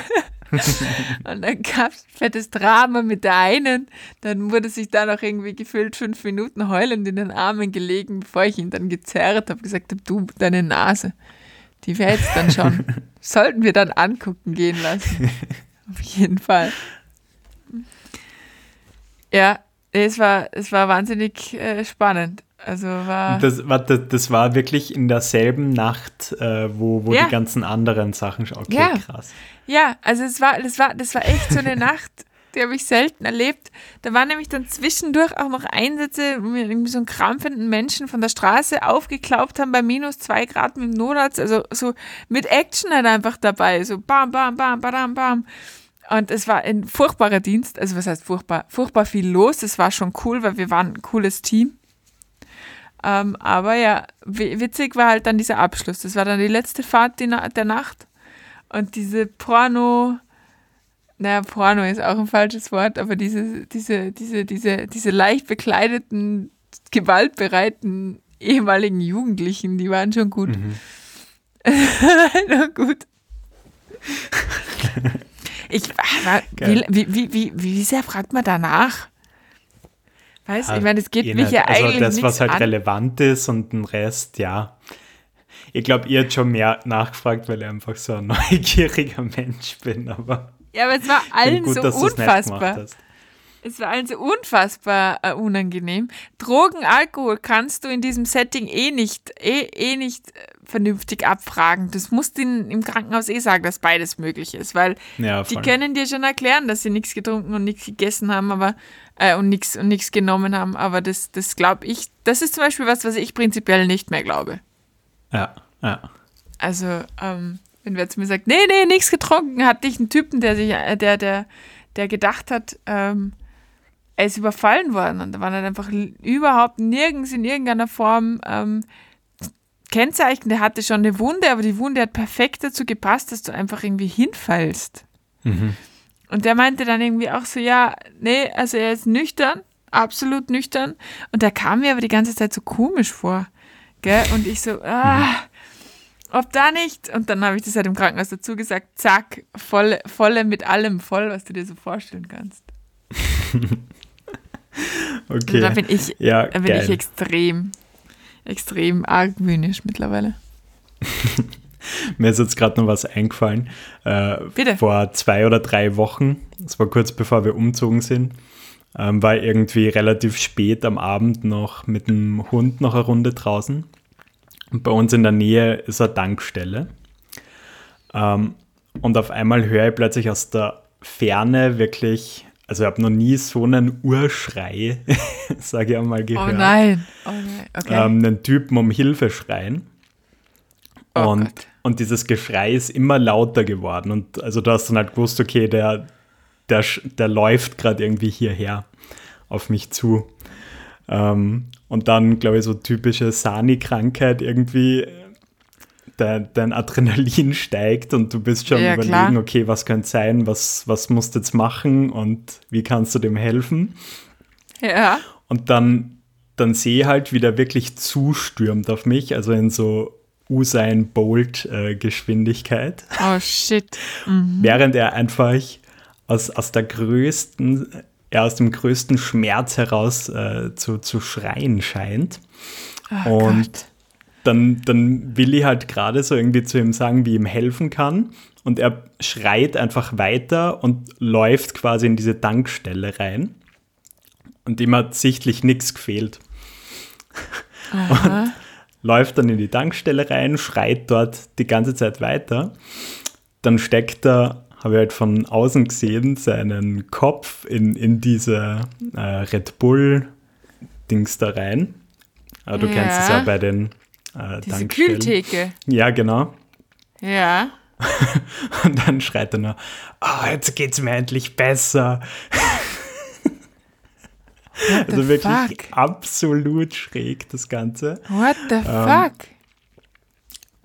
und dann gab es fettes Drama mit der einen. Dann wurde sich da noch irgendwie gefühlt fünf Minuten heulend in den Armen gelegen, bevor ich ihn dann gezerrt habe, gesagt habe, du, deine Nase, die wäre jetzt dann schon, sollten wir dann angucken gehen lassen. Auf jeden Fall. Ja, es war, es war wahnsinnig äh, spannend. Also war das, warte, das war wirklich in derselben Nacht, äh, wo, wo ja. die ganzen anderen Sachen schon. Okay, ja. krass. Ja, also es war, das war, das war echt so eine Nacht, die habe ich selten erlebt. Da waren nämlich dann zwischendurch auch noch Einsätze, wo wir irgendwie so einen krampfenden Menschen von der Straße aufgeklaubt haben bei minus zwei Grad mit dem Notarzt. Also so mit Action halt einfach dabei. So bam, bam, bam, bam, bam. Und es war ein furchtbarer Dienst. Also was heißt furchtbar? Furchtbar viel los. Es war schon cool, weil wir waren ein cooles Team. Ähm, aber ja, witzig war halt dann dieser Abschluss. Das war dann die letzte Fahrt der Nacht. Und diese Porno, naja, Porno ist auch ein falsches Wort, aber diese, diese, diese, diese, diese leicht bekleideten, gewaltbereiten ehemaligen Jugendlichen, die waren schon gut. Mhm. gut. Ich, wie, wie, wie, wie sehr fragt man danach? Weißt du, ich meine, es geht eh mich ja also eigentlich das, was halt an. relevant ist und den Rest, ja. Ich glaube, ihr habt schon mehr nachgefragt, weil ich einfach so ein neugieriger Mensch bin, aber. Ja, aber es war allen gut, so unfassbar. Es war allen so unfassbar äh, unangenehm. Drogen, Alkohol kannst du in diesem Setting eh nicht, eh, eh nicht äh, vernünftig abfragen. Das musst du im Krankenhaus eh sagen, dass beides möglich ist, weil ja, die können dir schon erklären, dass sie nichts getrunken und nichts gegessen haben, aber äh, und nichts und nichts genommen haben. Aber das, das glaube ich, das ist zum Beispiel was, was ich prinzipiell nicht mehr glaube. Ja, ja. Also, ähm, wenn wer zu mir sagt, nee, nee, nichts getrunken, hatte ich einen Typen, der sich, äh, der, der, der gedacht hat, ähm, er ist überfallen worden und da waren halt einfach überhaupt nirgends in irgendeiner Form ähm, Kennzeichen. Der hatte schon eine Wunde, aber die Wunde hat perfekt dazu gepasst, dass du einfach irgendwie hinfällst. Mhm. Und der meinte dann irgendwie auch so, ja, nee, also er ist nüchtern, absolut nüchtern. Und der kam mir aber die ganze Zeit so komisch vor. Gell? Und ich so, ah, ob da nicht. Und dann habe ich das halt im Krankenhaus dazu gesagt, zack, volle, volle mit allem voll, was du dir so vorstellen kannst. okay. da bin ich, ja, da bin ich extrem, extrem argwöhnisch mittlerweile. Mir ist jetzt gerade noch was eingefallen. Äh, Bitte. Vor zwei oder drei Wochen, das war kurz bevor wir umzogen sind, ähm, war irgendwie relativ spät am Abend noch mit dem Hund noch eine Runde draußen. Und bei uns in der Nähe ist eine Tankstelle. Ähm, und auf einmal höre ich plötzlich aus der Ferne wirklich, also ich habe noch nie so einen Urschrei, sage ich einmal, Oh gehört. nein. Oh nein. Okay. Ähm, einen Typen um Hilfe schreien. Oh und, Gott. und dieses Geschrei ist immer lauter geworden. Und also du hast dann halt gewusst, okay, der, der, der läuft gerade irgendwie hierher auf mich zu. Ähm, und dann, glaube ich, so typische Sani-Krankheit irgendwie, dein, dein Adrenalin steigt und du bist schon Ja, überlegen, klar. okay, was könnte sein, was, was musst du jetzt machen und wie kannst du dem helfen? ja. Und dann, dann sehe ich halt, wie der wirklich zustürmt auf mich, also in so Usain Bolt-Geschwindigkeit, Oh shit. während er einfach aus, aus der größten, er aus dem größten Schmerz heraus äh, zu, zu schreien scheint. Oh Und Gott. dann, dann will ich halt gerade so irgendwie zu ihm sagen, wie ich ihm helfen kann. Und er schreit einfach weiter und läuft quasi in diese Tankstelle rein. Und ihm hat sichtlich nichts gefehlt. Aha. Läuft dann in die Tankstelle rein, schreit dort die ganze Zeit weiter. Dann steckt er, habe ich halt von außen gesehen, seinen Kopf in, in diese äh, Red Bull-Dings da rein. Aber du kennst es Ja. ja bei den äh, Diese. Kühltheke. Ja, genau. Ja. Und dann schreit er nur, oh, jetzt geht's mir endlich besser. Also wirklich fuck? absolut schräg, das Ganze. What the Ähm, fuck?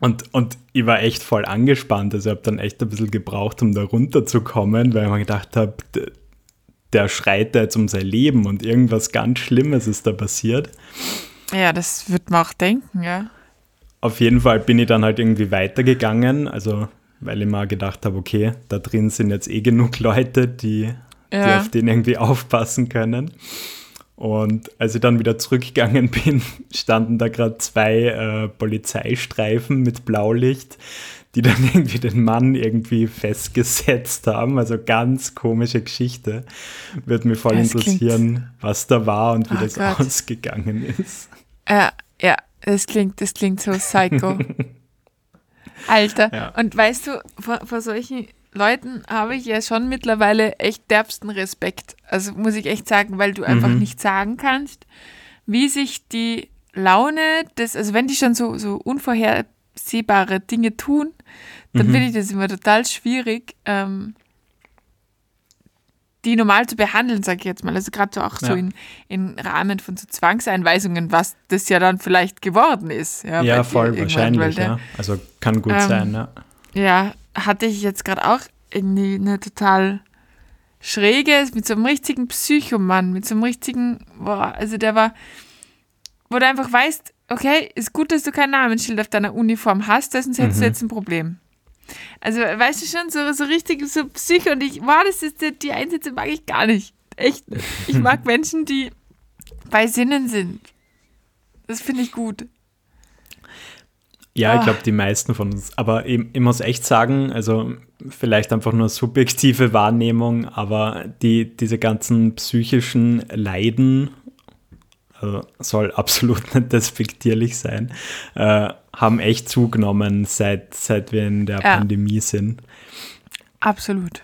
Und, und ich war echt voll angespannt. Also ich habe dann echt ein bisschen gebraucht, um da runterzukommen, weil ich mir gedacht habe, der schreit da jetzt um sein Leben und irgendwas ganz Schlimmes ist da passiert. Ja, das wird man auch denken, ja. Auf jeden Fall bin ich dann halt irgendwie weitergegangen, also weil ich mal gedacht habe, okay, da drin sind jetzt eh genug Leute, die, die Ja. auf den irgendwie aufpassen können. Und als ich dann wieder zurückgegangen bin, standen da gerade zwei äh, Polizeistreifen mit Blaulicht, die dann irgendwie den Mann irgendwie festgesetzt haben. Also ganz komische Geschichte. Würde mich voll Das klingt- interessieren, was da war und wie Oh das Gott. ausgegangen ist. Äh, ja, das klingt, das klingt so psycho. Alter. Ja. Und weißt du, vor, vor solchen Leuten habe ich ja schon mittlerweile echt derbsten Respekt. Also muss ich echt sagen, weil du einfach Mhm. nicht sagen kannst, wie sich die Laune des, also wenn die schon so, so unvorhersehbare Dinge tun, dann Mhm. finde ich das immer total schwierig, ähm, die normal zu behandeln, sage ich jetzt mal. Also gerade so auch so Ja. in, in Rahmen von so Zwangseinweisungen, was das ja dann vielleicht geworden ist. Ja, Ja, voll wahrscheinlich, der- ja. Also kann gut Ähm, sein, ja. ja, hatte ich jetzt gerade auch irgendwie eine total schräge, mit so einem richtigen Psychomann, mit so einem richtigen, boah, also der war, wo du einfach weißt, okay, ist gut, dass du kein Namensschild auf deiner Uniform hast, sonst hättest Mhm. du jetzt ein Problem. Also, weißt du schon, so, so richtig so Psycho und ich, boah, das ist, die- die Einsätze mag ich gar nicht. Echt. nicht. Ich mag Menschen, die bei Sinnen sind. Das finde ich gut. Ja, ich Ah. glaube, die meisten von uns. Aber ich, ich muss echt sagen, also vielleicht einfach nur subjektive Wahrnehmung, aber die, diese ganzen psychischen Leiden, also soll absolut nicht despektierlich sein, äh, haben echt zugenommen, seit, seit wir in der Ja. Pandemie sind. Absolut.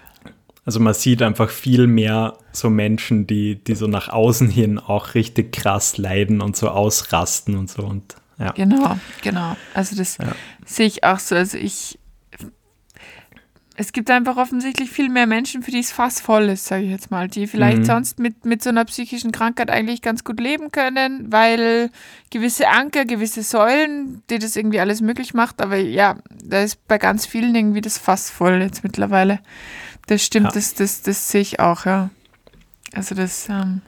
Also man sieht einfach viel mehr so Menschen, die, die so nach außen hin auch richtig krass leiden und so ausrasten und so. Und ja. Genau, genau. Also das Ja. sehe ich auch so. Also ich, es gibt einfach offensichtlich viel mehr Menschen, für die es fast voll ist, sage ich jetzt mal, die vielleicht Mhm. sonst mit, mit so einer psychischen Krankheit eigentlich ganz gut leben können, weil gewisse Anker, gewisse Säulen, die das irgendwie alles möglich macht. Aber ja, da ist bei ganz vielen irgendwie das Fass voll jetzt mittlerweile. Das stimmt, Ja. das, das, das sehe ich auch, ja. Also das ähm,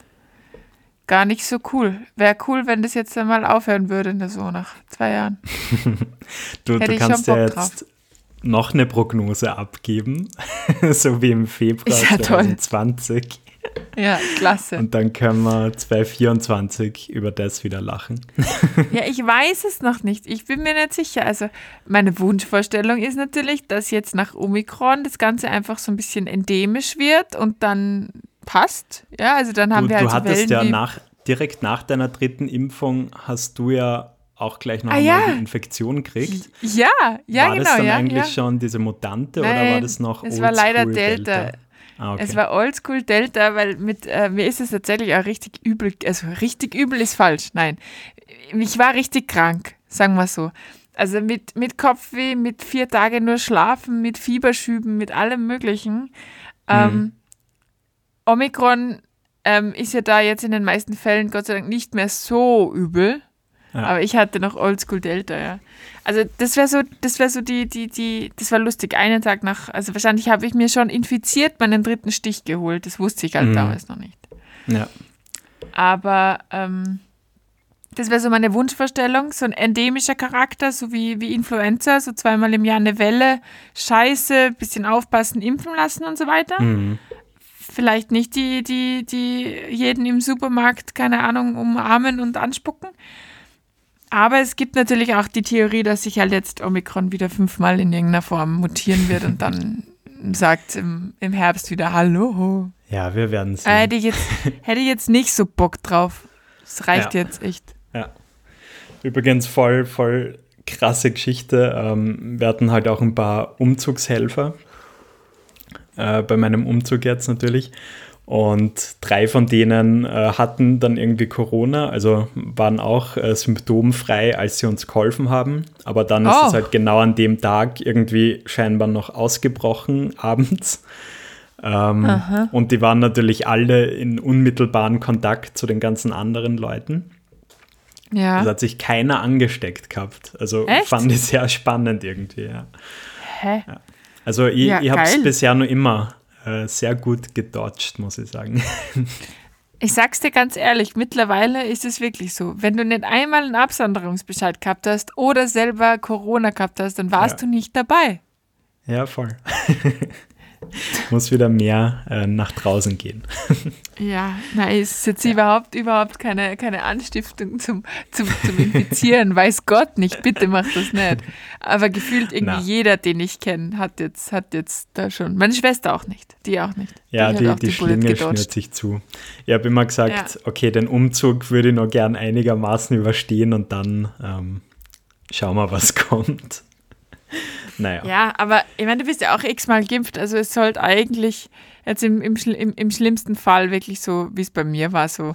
gar nicht so cool. Wäre cool, wenn das jetzt einmal aufhören würde, so nach zwei Jahren. Du, du kannst ja jetzt noch eine Prognose abgeben, so wie im Februar ja toll. 2020. Ja, klasse. Und dann können wir 2024 über das wieder lachen. Ja, ich weiß es noch nicht. Ich bin mir nicht sicher. Also meine Wunschvorstellung ist natürlich, dass jetzt nach Omikron das Ganze einfach so ein bisschen endemisch wird und dann passt. Ja, also dann haben Du, wir halt du hattest Wellen ja nach, direkt nach deiner dritten Impfung hast du ja auch gleich noch Ah, ja. die Infektion gekriegt. Ja, ja, war genau, das dann ja. eigentlich ja. schon diese Mutante oder war Nein, das noch Es war leider Oldschool Delta. Ah, okay. Es war Oldschool Delta, weil mit äh, mir ist es tatsächlich auch richtig übel. Also richtig übel ist falsch. Nein, ich war richtig krank, sagen wir so. Also mit, mit Kopfweh, mit vier Tage nur schlafen, mit Fieberschüben, mit allem Möglichen. Ähm, Omikron ähm, ist ja da jetzt in den meisten Fällen Gott sei Dank nicht mehr so übel. Ja. Aber ich hatte noch Oldschool Delta, ja. Also das wäre so, das wäre so die, die, die, das war lustig. Einen Tag nach, also wahrscheinlich habe ich mir schon infiziert meinen dritten Stich geholt. Das wusste ich halt Mhm. damals noch nicht. ja. Aber ähm, das wäre so meine Wunschvorstellung, so ein endemischer Charakter, so wie, wie Influenza, so zweimal im Jahr eine Welle, Scheiße, bisschen aufpassen, impfen lassen und so weiter. Mhm. Vielleicht nicht die, die, die jeden im Supermarkt, keine Ahnung, umarmen und anspucken. Aber es gibt natürlich auch die Theorie, dass sich halt jetzt Omikron wieder fünfmal in irgendeiner Form mutieren wird und dann sagt im, im Herbst wieder Hallo. ja, wir werden. Äh, hätte, ich jetzt, hätte ich jetzt nicht so Bock drauf. Das reicht Ja. jetzt echt. Ja. Übrigens voll, voll krasse Geschichte. Ähm, wir hatten halt auch ein paar Umzugshelfer äh, bei meinem Umzug jetzt natürlich. Und drei von denen äh, hatten dann irgendwie Corona, also waren auch äh, symptomfrei, als sie uns geholfen haben. Aber dann ist Oh. es halt genau an dem Tag irgendwie scheinbar noch ausgebrochen abends. Ähm, und die waren natürlich alle in unmittelbaren Kontakt zu den ganzen anderen Leuten. Ja. Es hat sich keiner angesteckt gehabt. Also Echt? fand ich sehr spannend irgendwie, ja. Hä? Also ich, Ja, ich habe es bisher nur immer äh, sehr gut gedodged, muss ich sagen. Ich sag's dir ganz ehrlich, mittlerweile ist es wirklich so. Wenn du nicht einmal einen Absonderungsbescheid gehabt hast oder selber Corona gehabt hast, dann warst Ja. du nicht dabei. ja, voll. muss wieder mehr äh, nach draußen gehen. Ja, nein, es ist jetzt überhaupt, überhaupt keine, keine Anstiftung zum, zum, zum Infizieren. Weiß Gott nicht, bitte mach das nicht. Aber gefühlt irgendwie Na. jeder, den ich kenne, hat jetzt, hat jetzt da schon. Meine Schwester auch nicht, die auch nicht. Ja, die, auch die, Bullet Schlinge schnürt sich zu. Ich habe immer gesagt, okay, den Umzug würde ich noch gern einigermaßen überstehen und dann ähm, schauen wir, was kommt. Naja. Ja, aber ich meine, du bist ja auch x-mal geimpft, also es sollte eigentlich jetzt im, im, im, im schlimmsten Fall wirklich so, wie es bei mir war, so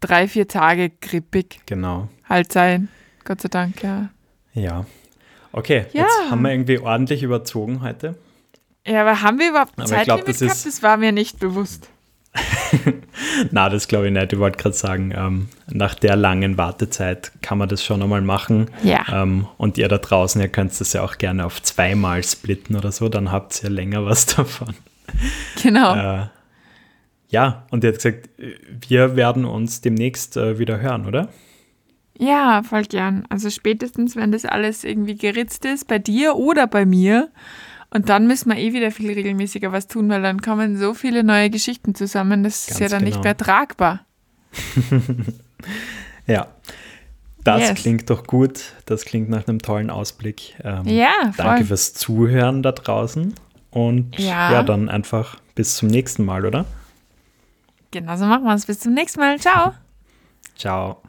drei, vier Tage grippig Genau. halt sein. Gott sei Dank, ja. Ja. Okay, Ja. jetzt haben wir irgendwie ordentlich überzogen heute. Ja, aber haben wir überhaupt glaub, Zeitlimit das gehabt? ist- Das war mir nicht bewusst. Na, das glaube ich nicht. Ich wollte gerade sagen, ähm, nach der langen Wartezeit kann man das schon einmal machen. Ja. Ähm, und ihr da draußen, ihr könnt das ja auch gerne auf zweimal splitten oder so, dann habt ihr länger was davon. Genau. Äh, ja, und ihr habt gesagt, wir werden uns demnächst äh, wieder hören, oder? Ja, voll gern. Also spätestens, wenn das alles irgendwie geritzt ist, bei dir oder bei mir. Und dann müssen wir eh wieder viel regelmäßiger was tun, weil dann kommen so viele neue Geschichten zusammen. Das ist Ganz ja dann nicht genau. mehr tragbar. Ja. Das Yes. klingt doch gut. Das klingt nach einem tollen Ausblick. Ähm, Ja, voll. Danke fürs Zuhören da draußen. Und Ja. ja, dann einfach bis zum nächsten Mal, oder? Genau so machen wir es. Bis zum nächsten Mal. Ciao. Ciao.